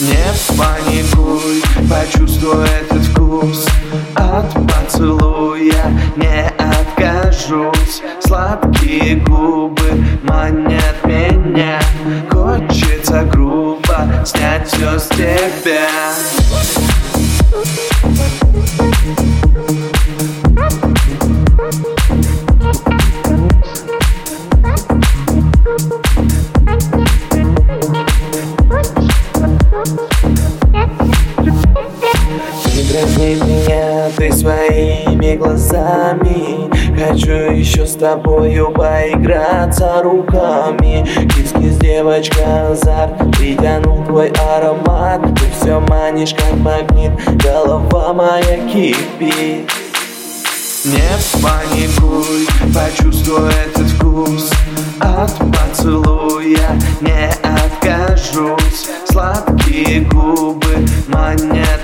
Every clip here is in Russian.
Не паникуй, почувствуй этот вкус. От поцелуя не откажусь. Сладкие губы манят меня. Хочется грубо снять все с тебя. Дразни меня ты своими глазами. Хочу еще с тобою поиграться руками. Кис-кис, девочка, азарт Притянул твой аромат. Ты все манишь, как магнит Голова моя кипит. Не паникуй, почувствуй этот вкус. От поцелуя не откажусь. Сладкие губы манят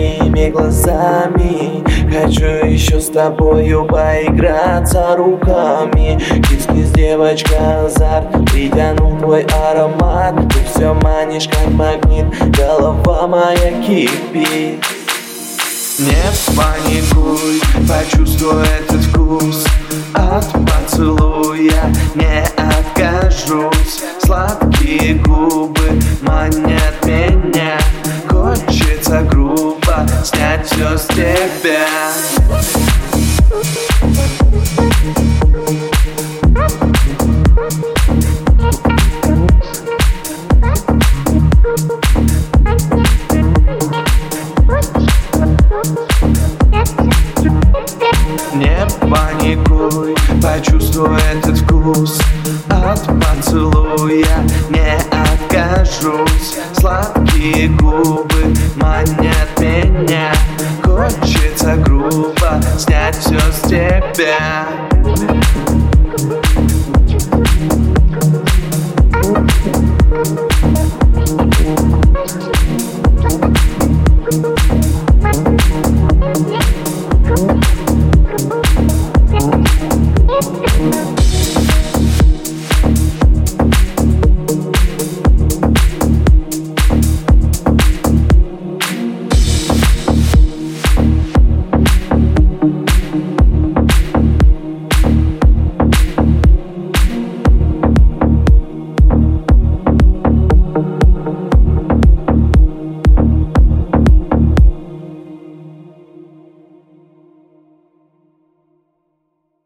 своими глазами. Хочу еще с тобою поиграться руками. Кис-кис, девочка, азарт Притянул твой аромат. Ты все манишь, как магнит Голова моя кипит. Не паникуй, почувствуй этот вкус От поцелуя. Не Не паникуй, почувствуй этот вкус. От поцелуя не откажусь. Сладкие губы манят меня. Хочется грубо снять все с тебя